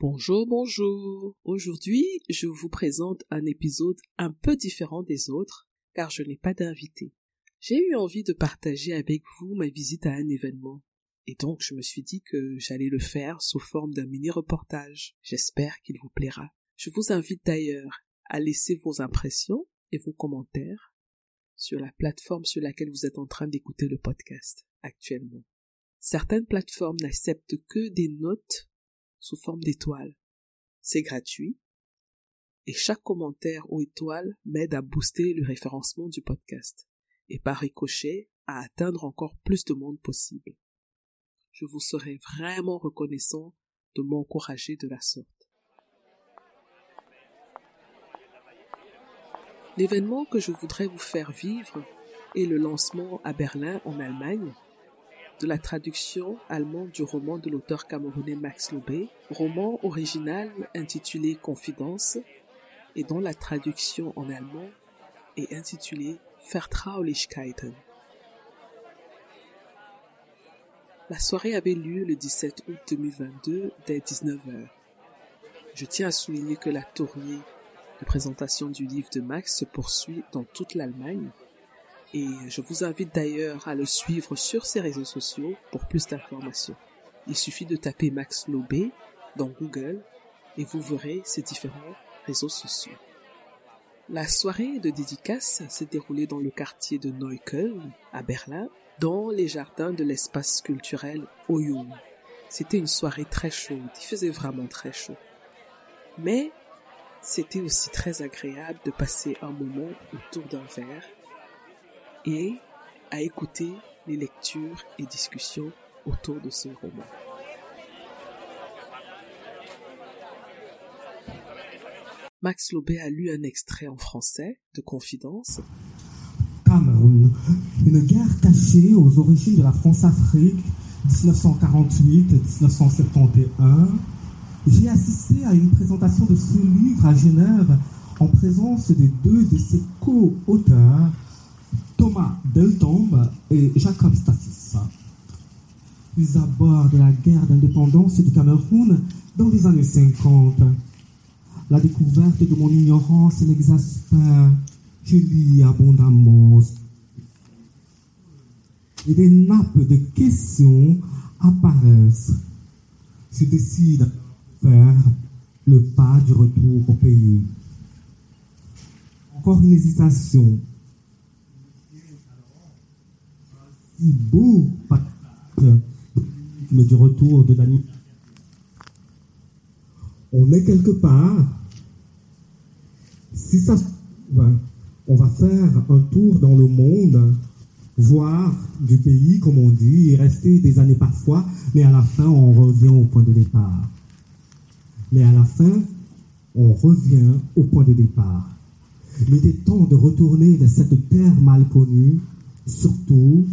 Bonjour, bonjour. Aujourd'hui, je vous présente un épisode un peu différent des autres, car je n'ai pas d'invité. J'ai eu envie de partager avec vous ma visite à un événement. Et donc, je me suis dit que j'allais le faire sous forme d'un mini-reportage. J'espère qu'il vous plaira. Je vous invite d'ailleurs à laisser vos impressions et vos commentaires sur la plateforme sur laquelle vous êtes en train d'écouter le podcast actuellement. Certaines plateformes n'acceptent que des notes sous forme d'étoiles. C'est gratuit et chaque commentaire ou étoile m'aide à booster le référencement du podcast et par ricochet à atteindre encore plus de monde possible. Je vous serai vraiment reconnaissant de m'encourager de la sorte. L'événement que je voudrais vous faire vivre est le lancement à Berlin, en Allemagne, de la traduction allemande du roman de l'auteur camerounais Max Lobé, roman original intitulé Confidence et dont la traduction en allemand est intitulée Vertraulichkeiten. La soirée avait lieu le 17 août 2022 dès 19h. Je tiens à souligner que la tournée de présentation du livre de Max se poursuit dans toute l'Allemagne et je vous invite d'ailleurs à le suivre sur ses réseaux sociaux pour plus d'informations. Il suffit de taper Max Lobé dans Google et vous verrez ses différents réseaux sociaux. La soirée de dédicace s'est déroulée dans le quartier de Neukölln, à Berlin, dans les jardins de l'espace culturel Oyum. C'était une soirée très chaude, il faisait vraiment très chaud. Mais c'était aussi très agréable de passer un moment autour d'un verre et à écouter les lectures et discussions autour de ce roman. Max Lobé a lu un extrait en français de Confidence. Cameroun, une guerre cachée aux origines de la France-Afrique 1948-1971. J'ai assisté à une présentation de ce livre à Genève en présence de deux de ses co-auteurs, Thomas Deltombe et Jacob Stasis. Ils abordent la guerre d'indépendance du Cameroun dans les années 50. La découverte de mon ignorance m'exaspère. Je lis abondamment. Et des nappes de questions apparaissent. Je décide de faire le pas du retour au pays. Encore une hésitation. Si beau du retour de Dani. On est quelque part. Si ça, on va faire un tour dans le monde, voir du pays, comme on dit, et rester des années parfois, mais à la fin, on revient au point de départ. Mais à la fin, on revient au point de départ. Il était temps de retourner vers cette terre mal connue, surtout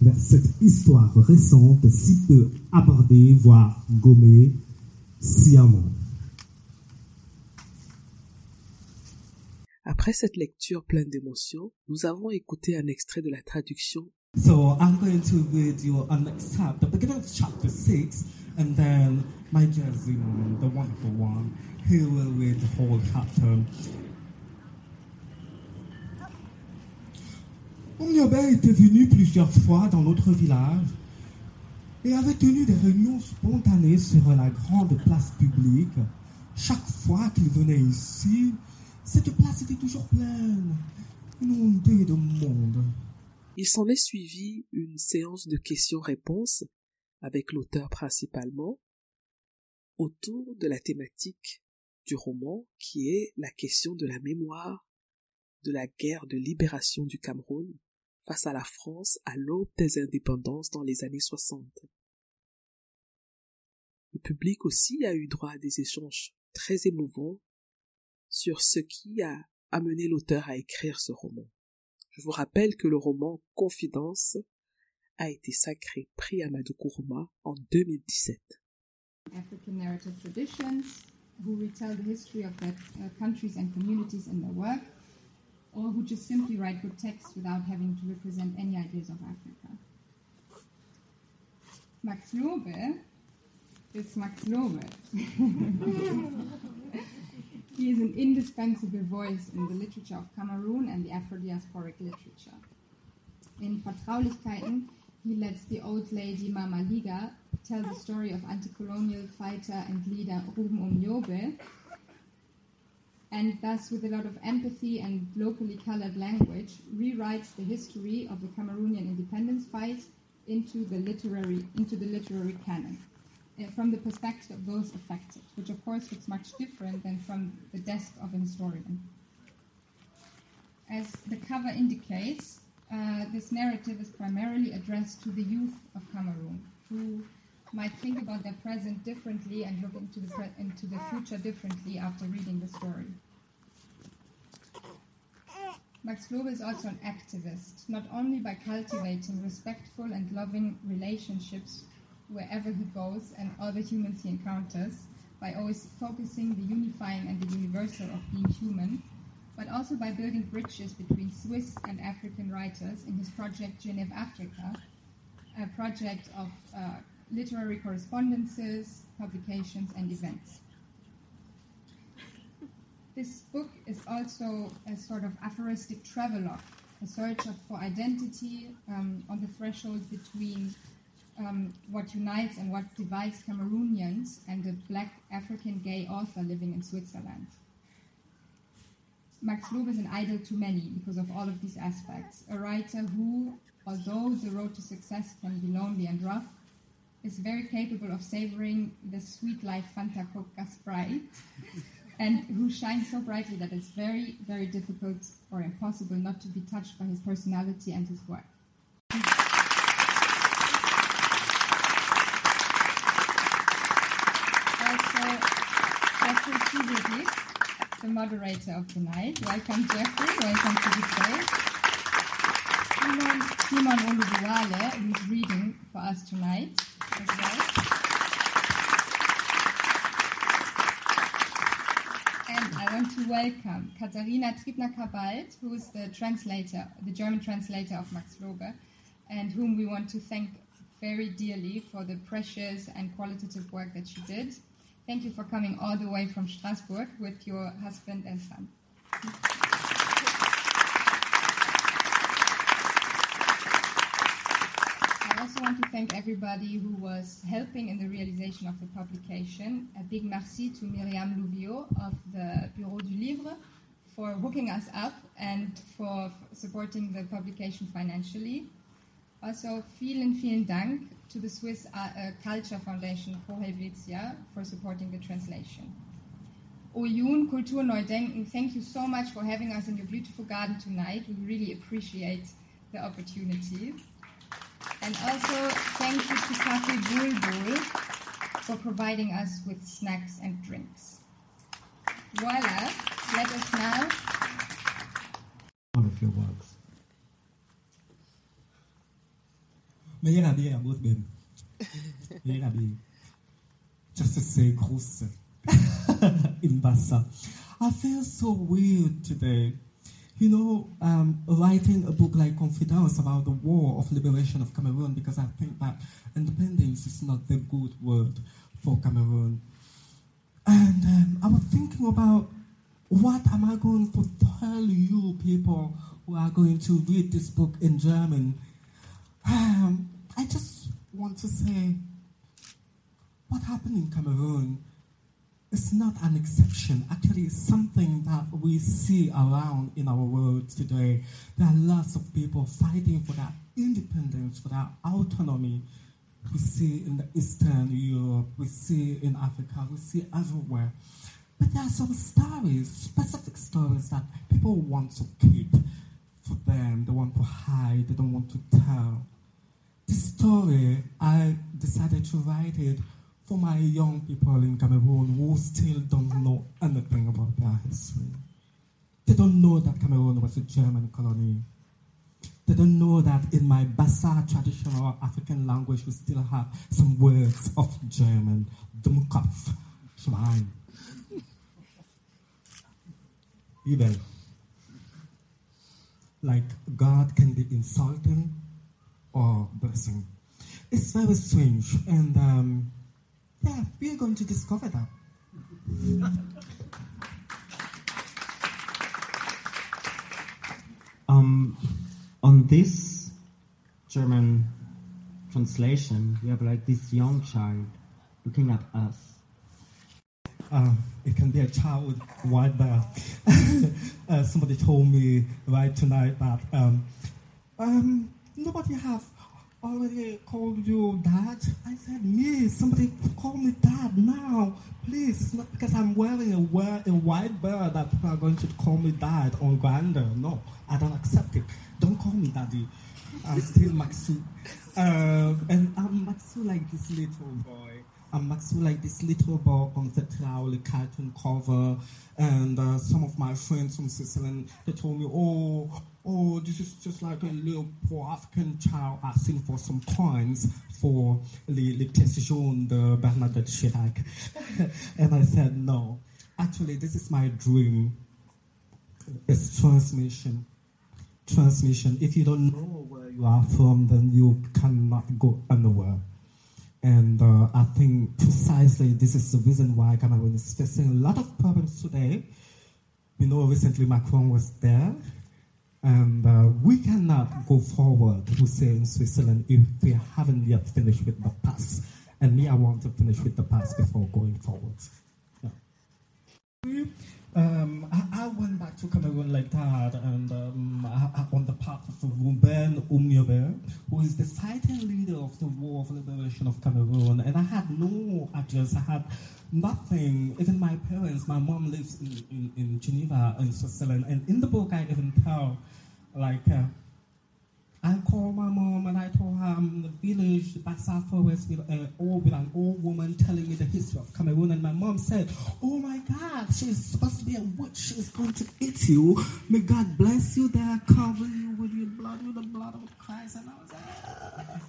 vers cette histoire récente, si peu abordée, voire gommée, sciemment. Après cette lecture pleine d'émotions, nous avons écouté un extrait de la traduction. So I'm going to read you an excerpt, the beginning of chapter 6, and then my Jersey, the wonderful one, he will read the whole chapter. Omniobé était venu plusieurs fois dans notre village et avait tenu des réunions spontanées sur la grande place publique. Chaque fois qu'il venait ici, cette place était toujours pleine, inondée de monde. Il s'en est suivi une séance de questions-réponses avec l'auteur principalement. autour de la thématique du roman qui est la question de la mémoire de la guerre de libération du Cameroun face à la France à l'aube des indépendances dans les années 60. Le public aussi a eu droit à des échanges très émouvants sur ce qui a amené l'auteur à écrire ce roman. Je vous rappelle que le roman Confidence a été sacré prix Amadou Kourouma en 2017. African narrative traditions who retell the history of their uh, countries and communities in their work, or who just simply write good text without having to represent any ideas of Africa. Max Lobe is Max Lobe. he is an indispensable voice in the literature of Cameroon and the Afro-diasporic literature. In Vertraulichkeiten, he lets the old lady Mama Liga tell the story of anti-colonial fighter and leader Ruben Omyobe, and thus with a lot of empathy and locally colored language, rewrites the history of the Cameroonian independence fight into the literary into the literary canon uh, from the perspective of those affected, which of course looks much different than from the desk of a historian. As the cover indicates, uh, this narrative is primarily addressed to the youth of Cameroon, who might think about their present differently and look into the, pre- into the future differently after reading the story. Max Lobe is also an activist, not only by cultivating respectful and loving relationships wherever he goes and all the humans he encounters, by always focusing the unifying and the universal of being human, but also by building bridges between Swiss and African writers in his project Genève Africa, a project of uh, literary correspondences, publications, and events. This book is also a sort of aphoristic travelogue, a search for identity um, on the threshold between um, what unites and what divides Cameroonians and a black African gay author living in Switzerland. Max Loeb is an idol to many because of all of these aspects. A writer who, although the road to success can be lonely and rough, is very capable of savoring the sweet life Fanta Coca Sprite, and who shines so brightly that it's very, very difficult or impossible not to be touched by his personality and his work. Also, Jeffrey Kubrick, the moderator of the night. Welcome, Jeffrey. Welcome to the stage. Simon, Simon who's reading for us tonight And I want to welcome Katharina Tribner-Kabalt, who is the translator, the German translator of Max Lobe, and whom we want to thank very dearly for the precious and qualitative work that she did. Thank you for coming all the way from Strasbourg with your husband and son. Also want to thank everybody who was helping in the realization of the publication. A big merci to Myriam Louvio of the Bureau du Livre for hooking us up and for supporting the publication financially. Also, vielen, vielen Dank to the Swiss uh, uh, Culture Foundation Pro Helvetia for supporting the translation. Oyun Kultur Neudenken, thank you so much for having us in your beautiful garden tonight. We really appreciate the opportunity. And also, thank you to Cafe Bulbul for providing us with snacks and drinks. Voila, let us now One of your works. Meilleur habillé à Brisbane. Meilleur habillé. Just to say grosse. In Bassa. I feel so weird today. You know, um, writing a book like Confidence about the war of liberation of Cameroon because I think that independence is not the good word for Cameroon. And um, I was thinking about what am I going to tell you people who are going to read this book in German? Um, I just want to say what happened in Cameroon is not an exception. Actually, it's something that we see around in our world today. There are lots of people fighting for that independence, for that autonomy. we see in the Eastern Europe, we see in Africa, we see everywhere. But there are some stories, specific stories that people want to keep for them, they want to hide, they don't want to tell. This story, I decided to write it for my young people in Cameroon who still don't know anything about their history. They don't know that Cameroon was a German colony. They don't know that in my Bassa traditional African language, we still have some words of German. Dummkopf, Schwein. Even. Like God can be insulting or blessing. It's very strange, and um, yeah, we are going to discover that. Um, on this German translation, we have like this young child looking at us. Uh, it can be a child right there. uh, somebody told me right tonight that um, um, nobody have already called you dad. I said, me, somebody call me dad now. Please, not because I'm wearing a, wear, a white bird that people are going to call me dad or grander. No, I don't accept it. Don't call me daddy. I'm still Maxu. Uh, and I'm Maxu like this little boy. I'm Maxu like this little boy on the Traul cartoon cover. And uh, some of my friends from Switzerland, they told me, oh, oh, this is just like a little poor African child asking for some coins for the Petit Jaune de Bernadette Chirac. and I said, no. Actually, this is my dream. It's transmission. Transmission. If you don't know where you are from, then you cannot go anywhere. And uh, I think precisely this is the reason why Cameroon is facing a lot of problems today. We know recently Macron was there, and uh, we cannot go forward, we say in Switzerland, if we haven't yet finished with the past. And me, I want to finish with the past before going forward. Yeah. Um, I, I, went back to Cameroon like that, and um, I, I, on the path of Ruben Umyobe, who is the fighting leader of the War of Liberation of Cameroon. And I had no address, I had nothing. Even my parents, my mom lives in, in, in Geneva, in Switzerland. And in the book, I even tell, like, uh, I called my mom and I told her I'm in the village, Bassa Forest, with, uh, old, with an old woman telling me the history of Cameroon. And my mom said, Oh my God, she's supposed to be a witch. She's going to eat you. May God bless you there, cover you with your blood, with the blood of Christ. And I was like,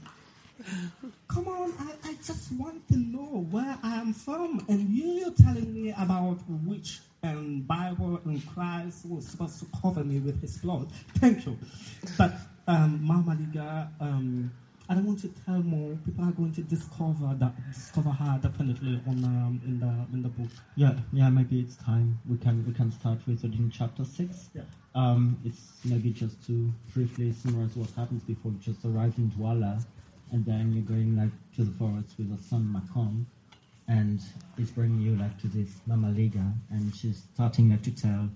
Come on, I, I just want to know where I am from. And you're telling me about witch and Bible and Christ was supposed to cover me with his blood. Thank you. But um, Mama Liga, um, I don't want to tell more. People are going to discover that discover her definitely on um, in the in the book. Yeah, yeah. Maybe it's time we can we can start with it in chapter six. Yeah. Um, it's maybe just to briefly summarize what happens before you just arrive in Douala, and then you're going like to the forest with your son Macron, and he's bringing you like to this Mama Liga, and she's starting like to tell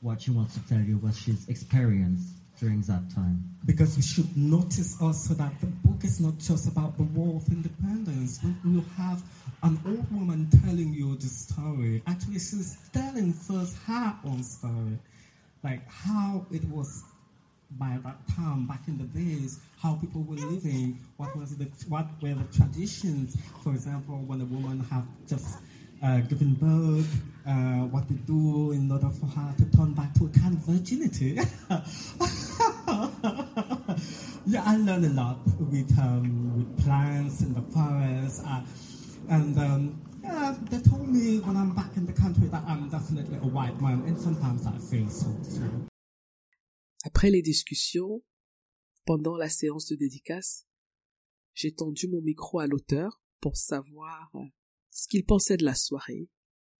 what she wants to tell you, what she's experienced during that time. Because we should notice also that the book is not just about the war of independence. We will have an old woman telling you the story. Actually, she's telling first her own story, like how it was by that time back in the days, how people were living, what was the what were the traditions. For example, when a woman have just uh, given birth, uh, what to do in order for her to turn back to a kind of virginity. yeah, I learned a lot with um, with plants in the forest, uh, and um, yeah, they told me when I'm back in the country that I'm definitely a white man, and sometimes I feel so too. Après les discussions, pendant la séance de dédicace, j'ai tendu mon micro à l'auteur pour savoir ce qu'il pensait de la soirée,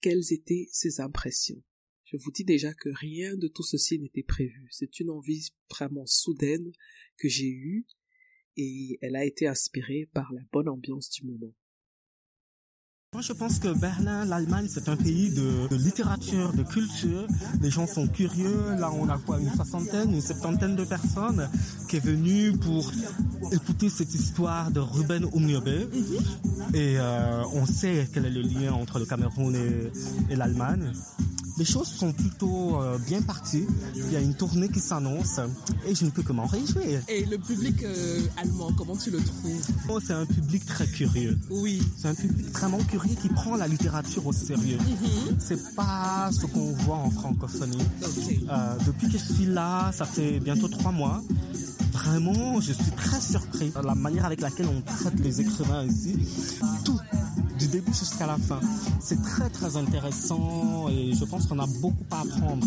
quelles étaient ses impressions. Je vous dis déjà que rien de tout ceci n'était prévu. C'est une envie vraiment soudaine que j'ai eue et elle a été inspirée par la bonne ambiance du moment. Moi, je pense que Berlin, l'Allemagne, c'est un pays de, de, littérature, de culture. Les gens sont curieux. Là, on a quoi, une soixantaine, une septantaine de personnes qui est venue pour écouter cette histoire de Ruben Umniebe. Et euh, on sait quel est le lien entre le Cameroun et, et l'Allemagne. Les choses sont plutôt euh, bien parties. Il y a une tournée qui s'annonce et je ne peux que m'en réjouir. Et le public euh, allemand, comment tu le trouves? Oh, C'est un public très curieux. Oui. C'est un public vraiment curieux qui prend la littérature au sérieux. Mm -hmm. C'est pas ce qu'on voit en francophonie. Okay. Euh, depuis que je suis là, ça fait bientôt trois mois. Vraiment, je suis très surpris de la manière avec laquelle on traite les écrivains ici. Tout du début jusqu'à la fin. C'est très très intéressant et je pense qu'on a beaucoup à apprendre.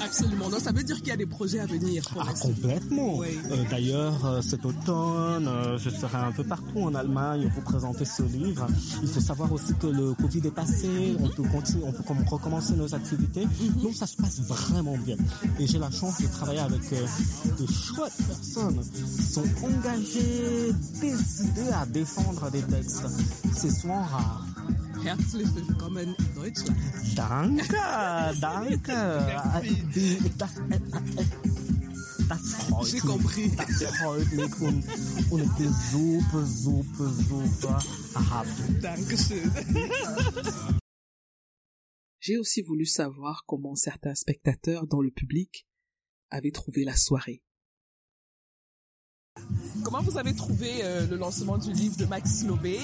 Absolument. Donc ça veut dire qu'il y a des projets à venir. Pour ah, complètement. Oui. Euh, D'ailleurs, euh, cet automne, euh, je serai un peu partout en Allemagne pour présenter ce livre. Il faut savoir aussi que le Covid est passé, mm -hmm. on peut continuer, on peut recommencer nos activités. Mm -hmm. Donc ça se passe vraiment bien. Et j'ai la chance de travailler avec de chouettes personnes qui sont engagées, décidées à défendre des textes. C'est souvent rare. Herzlich willkommen in Deutschland. Danke, danke. Das, das freut J'ai compris. Das freut mich und, und ich bin super, super, super happy. Dankeschön. J'ai aussi voulu savoir comment certains spectateurs dans le public avaient trouvé la soirée. Comment vous avez trouvé euh, le lancement du livre de Max Lobé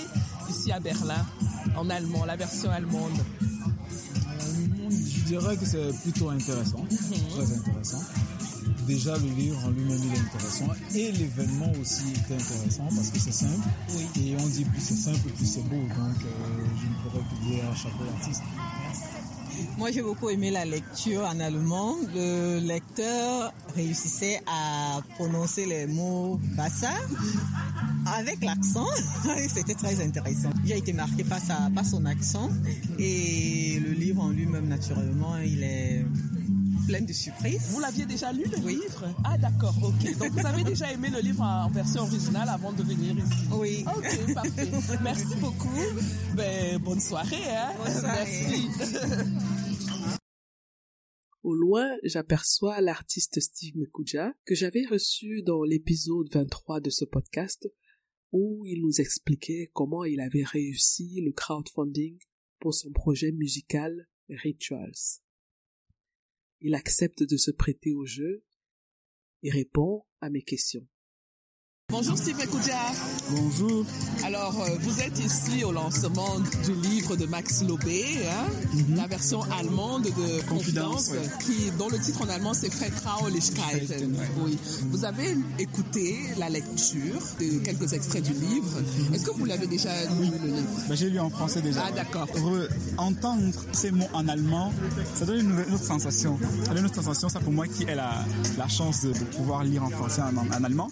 ici à Berlin, en allemand, la version allemande Je dirais que c'est plutôt intéressant, -hmm. très intéressant. Déjà, le livre en lui-même, il est intéressant. Et l'événement aussi est intéressant parce que c'est simple. Oui. Et on dit plus c'est simple, plus c'est beau. Donc, euh, je ne pourrais plus dire à chapeau l'artiste. Moi, j'ai beaucoup aimé la lecture en allemand. Le lecteur réussissait à prononcer les mots bassa avec l'accent. C'était très intéressant. J'ai été marqué par, sa, par son accent. Et le livre en lui-même, naturellement, il est plein de surprises. Vous l'aviez déjà lu, le oui. livre? Ah, d'accord, ok. Donc, vous avez déjà aimé le livre en version originale avant de venir ici? Oui. Ok, parfait. Merci beaucoup. Ben, bonne soirée. Hein? Bonne soirée. Merci. Au loin, j'aperçois l'artiste Steve Mekuja que j'avais reçu dans l'épisode 23 de ce podcast où il nous expliquait comment il avait réussi le crowdfunding pour son projet musical Rituals. Il accepte de se prêter au jeu et répond à mes questions. Bonjour Steve. Bonjour. Alors, euh, vous êtes ici au lancement du livre de Max Lobé, hein, mm -hmm. la version allemande de Confidence, ouais. qui, dont le titre en allemand c'est Vertraulichkeiten. Ouais. Oui. Vous avez écouté la lecture de quelques extraits du livre. Est-ce que vous l'avez déjà lu le livre? Ben, J'ai lu en français déjà. Ah d'accord. Entendre ces mots en allemand, ça donne une, une, autre sensation. Ça donne une autre sensation, ça pour moi qui ai la, la chance de, de pouvoir lire en français en, en allemand.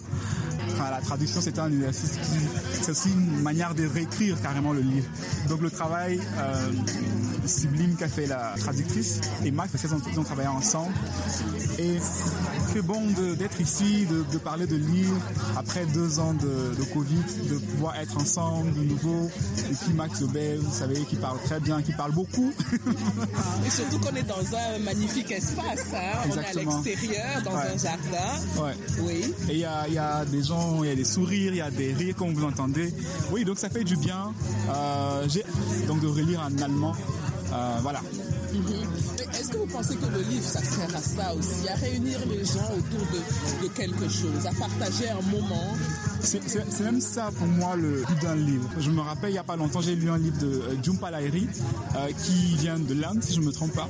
La traduction, c'est un exercice qui, c'est aussi une manière de réécrire carrément le livre. Donc le travail euh, sublime qu'a fait la traductrice et Max, parce qu'ils ont, travaillé ensemble. Et c'est bon d'être ici, de, de, parler de livres après deux ans de, de, Covid, de pouvoir être ensemble de nouveau. Et puis Max Lebel, vous savez, qui parle très bien, qui parle beaucoup. et surtout qu'on est dans un magnifique espace, hein? on est à l'extérieur, dans ouais. un jardin. Ouais. Oui. Et il y a, y a des gens, il y a des sourires, il y a des rires comme vous entendez. Oui, donc ça fait du bien. Euh, j'ai donc de relire en allemand. Euh, voilà. -hmm. Est-ce que vous pensez que le livre, ça sert à ça aussi, à réunir les gens autour de, quelque chose, à partager un moment? C'est même ça pour moi le but d'un livre. Je me rappelle il n'y a pas longtemps, j'ai lu un livre de euh, Jhumpa Lahiri euh, qui vient de l'Inde, si je ne me trompe pas.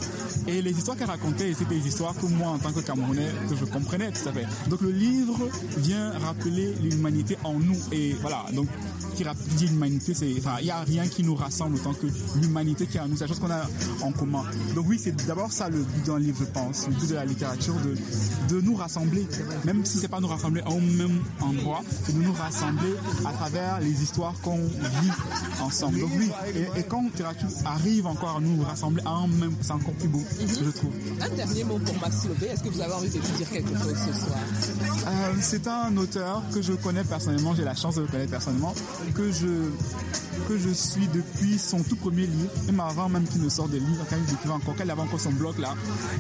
Et les histoires qu'elle racontait étaient des histoires que moi, en tant que Camerounais, que je comprenais tout à fait. Donc le livre vient rappeler l'humanité en nous. Et voilà, donc qui dit l'humanité, c'est, il n'y a rien qui nous rassemble autant que l'humanité qui est en nous. C'est la chose qu'on a en commun. Donc oui, c'est d'abord ça le but d'un livre, je pense. Le but de la littérature, de, de nous rassembler. Même si c'est pas nous rassembler au même endroit, c'est de nous rassembler à travers les histoires qu'on vit ensemble. Donc oui, et, et quand littérature arrive encore à nous rassembler en même, c'est encore plus beau, je trouve. Un dernier mot pour Max Lobé. Est-ce que vous avez envie de dire quelque chose ce soir? Euh, C'est un auteur que je connais personnellement, j'ai la chance de le connaître personnellement, que je que je suis depuis son tout premier livre, même avant même qu'il ne sorte de livre, quand il écrivait encore, qu'elle avait encore son blog là,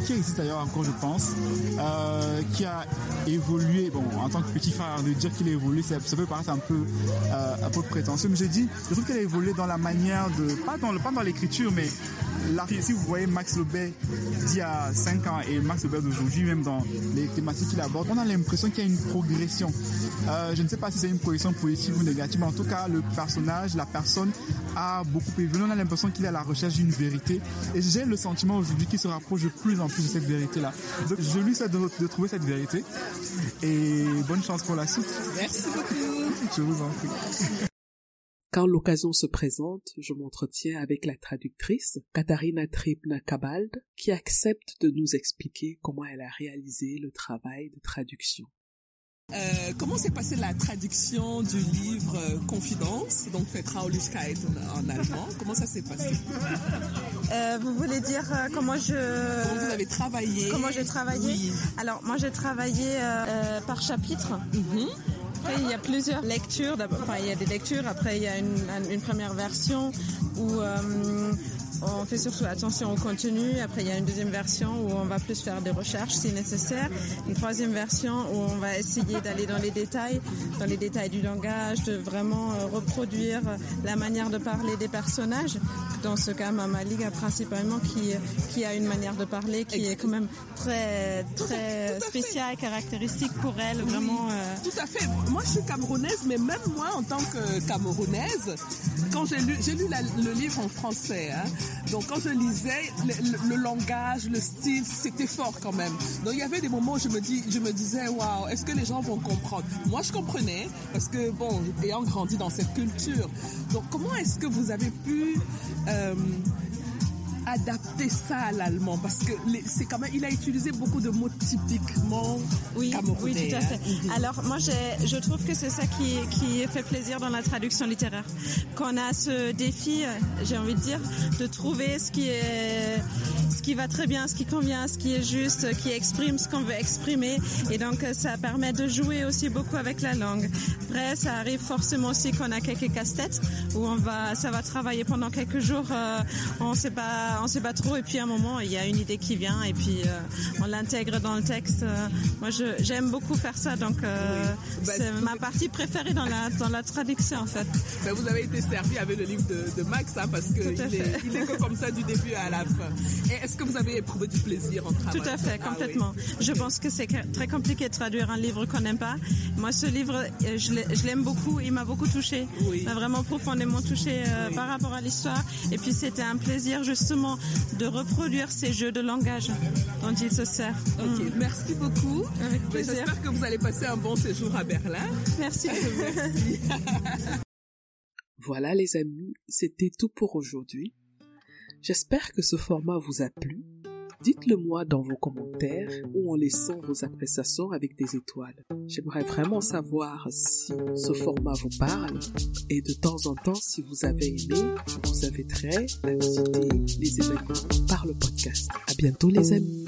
qui existe d'ailleurs encore, je pense, euh, qui a évolué, bon, en tant que petit frère, de dire qu'il a évolué, ça, peut paraître un peu, euh, un peu prétentieux, mais je dis, je trouve qu'elle a évolué dans la manière de, pas dans l'écriture, mais si vous voyez Max Lebet d'il y a 5 ans et Max Lebet d'aujourd'hui, même dans les thématiques qu'il aborde, on a l'impression qu'il y a une progression. Euh, je ne sais pas si c'est une progression positive ou négative, mais en tout cas, le personnage, la personne a beaucoup évolué. On a l'impression qu'il est à la recherche d'une vérité. Et j'ai le sentiment aujourd'hui qu'il se rapproche de plus en plus de cette vérité-là. Donc, je lui souhaite de, trouver cette vérité. Et bonne chance pour la suite. Merci beaucoup. Je vous en prie. Quand l'occasion se présente, je m'entretiens avec la traductrice, Katharina Tribna Kabald, qui accepte de nous expliquer comment elle a réalisé le travail de traduction. Euh, comment s'est passée la traduction du livre euh, Confidence, donc Vertraulichkeit en, en allemand? Comment ça s'est passé? Euh, Vous voulez dire euh, comment je... Comment vous avez travaillé? Comment j'ai travaillé? Oui. Alors, moi j'ai travaillé euh, par chapitre. Mm -hmm. Après, il y a plusieurs lectures. Enfin, il y a des lectures. Après, il y a une, une première version où on fait surtout attention au contenu. Après, il y a une deuxième version où on va plus faire des recherches si nécessaire. Une troisième version où on va essayer d'aller dans les détails, dans les détails du langage, de vraiment euh, reproduire la manière de parler des personnages. Dans ce cas, Mama Liga principalement qui, qui a une manière de parler qui est quand même très, très spéciale, caractéristique pour elle. Vraiment. Euh... Tout à fait. Moi, je suis camerounaise, mais même moi, en tant que camerounaise, quand j'ai lu, j'ai lu la, le livre en français, hein, donc quand je lisais, le, langage, le style, c'était fort quand même. Donc il y avait des moments où je me, je me disais, waouh, est-ce que les gens vont comprendre? Moi je comprenais, parce que bon, ayant grandi dans cette culture. Donc comment est-ce que vous avez pu... Euh, adapter ça à l'allemand parce que c'est quand même il a utilisé beaucoup de mots typiquement oui, camerounais. Oui, tout à fait. Hein. Alors moi je trouve que c'est ça qui qui fait plaisir dans la traduction littéraire. Qu'on a ce défi, j'ai envie de dire, de trouver ce qui est ce qui va très bien, ce qui convient, ce qui est juste, qui exprime ce qu'on veut exprimer et donc ça permet de jouer aussi beaucoup avec la langue. Après ça arrive forcément aussi qu'on a quelques casse-têtes où on va ça va travailler pendant quelques jours, euh, on sait pas on sait pas trop et puis à un moment il y a une idée qui vient et puis euh, on l'intègre dans le texte. Euh, moi j'aime beaucoup faire ça donc euh, oui. bah, c'est ma partie préférée dans la dans la traduction en fait. Bah, vous avez été servi avec le livre de, de Max hein, parce que il est, il est, comme ça du début à la fin. Est-ce que vous avez éprouvé du plaisir en travaillant Tout à fait, complètement. Ah, oui. Je pense que c'est très compliqué de traduire un livre qu'on n'aime pas. Moi ce livre je l'aime beaucoup, il m'a beaucoup touché, oui. m'a vraiment profondément touché euh, par rapport à l'histoire et puis c'était un plaisir justement de reproduire ces jeux de langage dont il se sert. Ok, mmh. merci beaucoup. J'espère que vous allez passer un bon séjour à Berlin. Merci. merci. voilà les amis, c'était tout pour aujourd'hui. J'espère que ce format vous a plu. Dites-le moi dans vos commentaires ou en laissant vos appréciations avec des étoiles. J'aimerais vraiment savoir si ce format vous parle et de temps en temps si vous avez aimé, vous inviterai à visiter les événements par le podcast. À bientôt les amis.